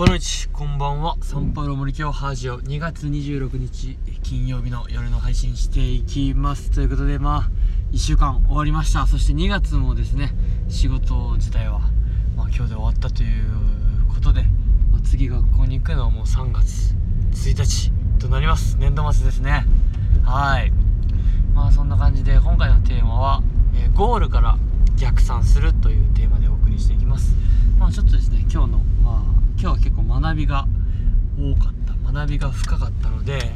ボノイチこんばんは。サンパウロ森京ハージオ2月26日金曜日の夜の配信していきます。ということでまあ1週間終わりました。そして2月もですね仕事自体は、まあ、今日で終わったということで、まあ、次学校に行くのはもう3月1日となります。年度末ですね。はい。まあそんな感じで今回のテーマは、えーゴールから逆算するというテーマでお送りしていきます。まあちょっとですね今日のまあ今日は結構学びが多かった学びが深かったので、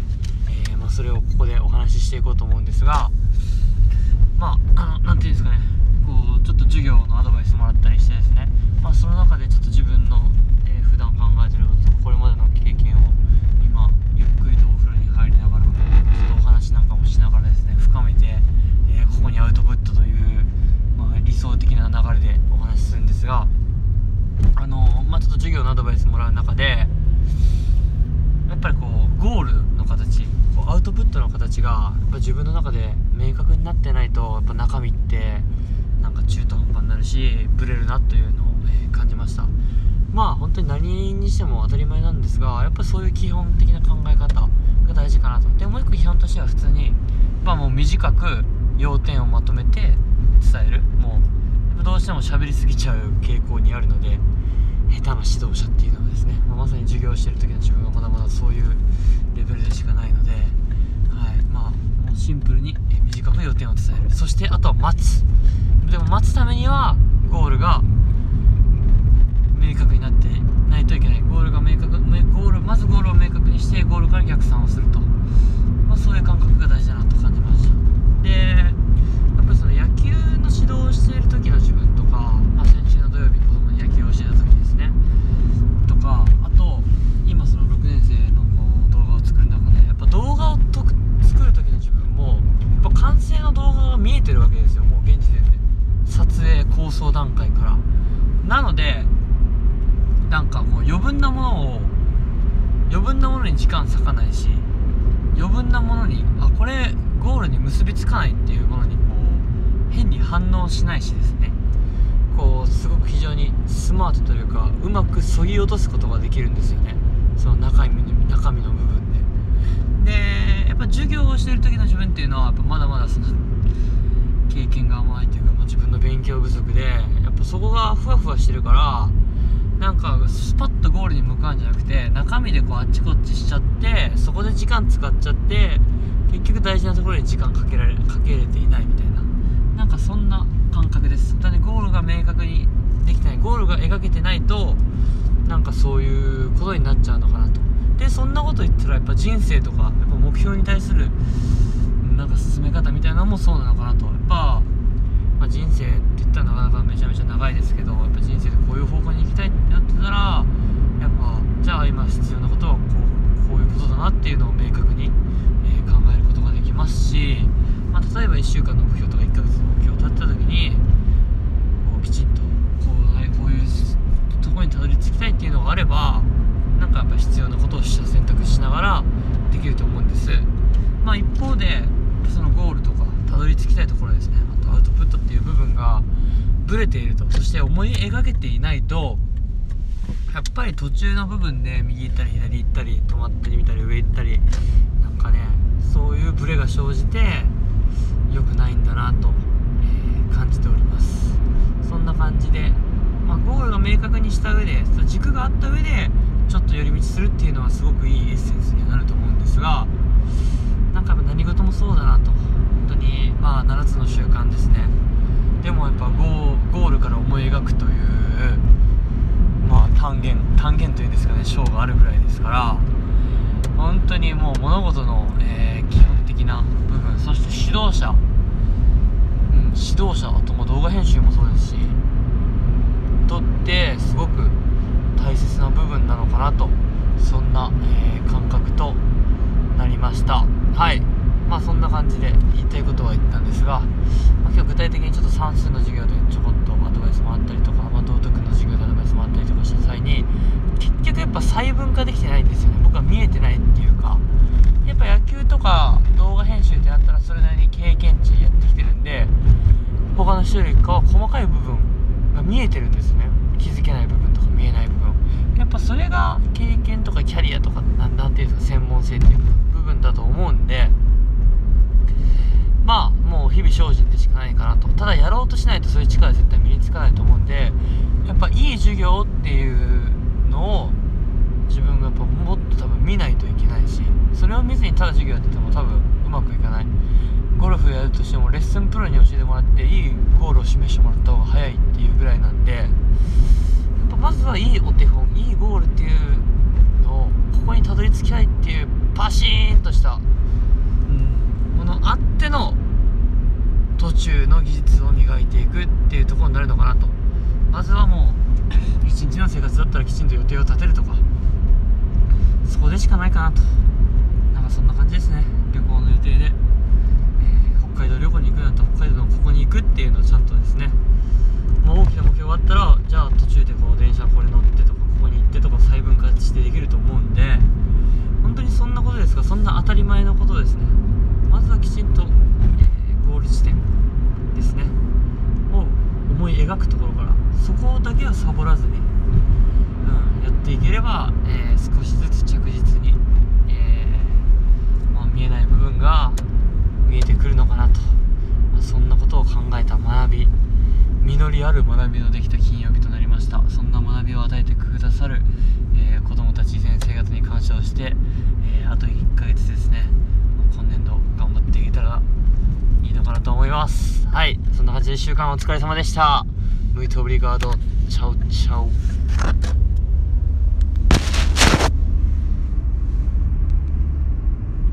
えーまあ、それをここでお話ししていこうと思うんですがまああのなんていうんですかねこうちょっと授業のアドバイスもらったりしてですねまあその中でちょっと自分の、えー普段考えてることとかこれまでの経験を今ゆっくりとお風呂に入りながらちょっとお話なんかもしながらですね深めて、えーここにアウトプットという、まあ、理想的な流れでお話しするんですがあのまあちょっと授業のアドバイスもらう中でやっぱりこうゴールの形こうアウトプットの形がやっぱ自分の中で明確になってないとやっぱ中身ってなんか中途半端になるしブレるなというのを、え感じました。まあ本当に何にしても当たり前なんですがやっぱそういう基本的な考え方が大事かなと。でもう一個基本としては普通にまあもう短く要点をまとめて伝える。もうどうしても喋りすぎちゃう傾向にあるので下手な指導者っていうのはですね、まあまさに授業してる時の自分はまだまだそういうレベルでしかないので、はいまあ、もうシンプルに短く予定を伝えるそしてあとは待つ。でも待つためにはゴールが明確になってないといけないゴールが明確めゴールまずゴールを明確にしてゴールから逆算をすると、まあ、そういう感覚が大事だなと感じましたでやっぱりその野球の指導をしている時の自分とか、まあ、先週の土曜日子供に野球をしてた時ですねとかあと今その6年生のこう動画を作る中でやっぱ動画をとく作る時の自分もやっぱ完成の動画が見えてるわけですよもう現時点で。撮影構想段階から。なのでなんかこう余分なものを余分なものに時間割かないし余分なものにあこれゴールに結びつかないっていうものにこう変に反応しないしですね。こうすごく非常にスマートというかうまくそぎ落とすことができるんですよね。その中身の中身の部分で。でやっぱ授業をしてる時の自分っていうのはやっぱまだまだその経験が甘いというか、まあ自分の勉強不足でやっぱそこがふわふわしてるからなんかスパッとゴールに向かうんじゃなくて中身でこうあっちこっちしちゃってそこで時間使っちゃって結局大事なところに時間かけられかけれていないみたいな。なんかそんな感覚です。本当にゴールが明確にできてない。ゴールが描けてないとなんかそういうことになっちゃうのかなと。でそんなこと言ったらやっぱ人生とかやっぱ目標に対するなんか進め方みたいなのもそうなのかなとぱ、まあ、人生って言ったらなかなかめちゃめちゃ長いですけどやっぱ人生でこういう方向に行きたいってなってたらやっぱじゃあ今必要なことはこうこういうことだなっていうのを明確に、えー考えることができますし、まあ、例えば1週間の目標とか1ヶ月の目標を立てた時にこうきちんとこうねこういうところにたどり着きたいっていうのがあればなんかやっぱ必要なことをした選択しながらできると思うんですまあ一方でそのゴールとかたどり着きたいところですねあとアウトプットっていう部分がブレていると。そして思い描けていないとやっぱり途中の部分で右行ったり左行ったり止まったり見たり上行ったりなんかねそういうブレが生じて良くないんだなと、えー感じております。そんな感じで、まあ、ゴールが明確にした上でその軸があった上でちょっと寄り道するっていうのはすごくいいエッセンスにはなると思うんですがなんかやっぱ何事もそうだなと本当にまあ7つの習慣ですねでもやっぱゴーゴールから思い描くというまあ単元単元というんですかね章があるぐらいですから本当にもう物事の、えー基本的な部分そして指導者、うん、指導者あとも動画編集もそうですしとってすごく大切な部分なのかなとそんな、えー感覚となりました。はい。まあそんな感じで言いたいことは言ったんですが、まあ、今日具体的にちょっと算数の授業でちょこっとアドバイスもあったりとか、まあ、道徳の授業でアドバイスもあったりとかした際に結局やっぱ細分化できてないんですよね僕は見えてないっていうかやっぱ野球とか動画編集ってなったらそれなりに経験値やってきてるんで他の人よりかは細かい部分が見えてるんですね。気づけない部分とか見えない部分。やっぱそれが経験とかキャリアとか何ていうんですか専門性っていう部分だと思うんで。まあもう日々精進でしかないかなと。ただやろうとしないとそういう力は絶対身につかないと思うんでやっぱいい授業っていうのを自分がやっぱもっと多分見ないといけないしそれを見ずにただ授業やってても多分うまくいかない。ゴルフやるとしてもレッスンプロに教えてもらっていいゴールを示してもらった方が早いっていうぐらいなんでやっぱまずはいいお手本いいゴールっていうのをここにたどり着きたいっていうパシーンとした、うん、ものあっての途中の技術を磨いていくっていうところになるのかなと。まずはもう一日の生活だったらきちんと予定を立てるとか。しかないかなと。なんかそんな感じですね。旅行の予定で、えー北海道旅行に行くんだったら北海道のここに行くっていうのをちゃんとですね、まあ、大きな目標があったらじゃあ途中でこの電車これ乗ってとかここに行ってとか細分化してできると思うんで本当にそんなことですがそんな当たり前のことですね。まずはきちんと、えーゴール地点ですね。を思い描くところからそこだけはサボらずに、っていければ、えー少しずつ着実に、えーまあ、見えない部分が見えてくるのかなと、まあそんなことを考えた学び実りある学びのできた金曜日となりました。そんな学びを与えてくださる、えー子どもたち先生方に感謝をして、えーあと1ヶ月ですね。今年度頑張っていけたらいいのかなと思います。はい。そんな感じで1週間お疲れ様でした。ムイトオ。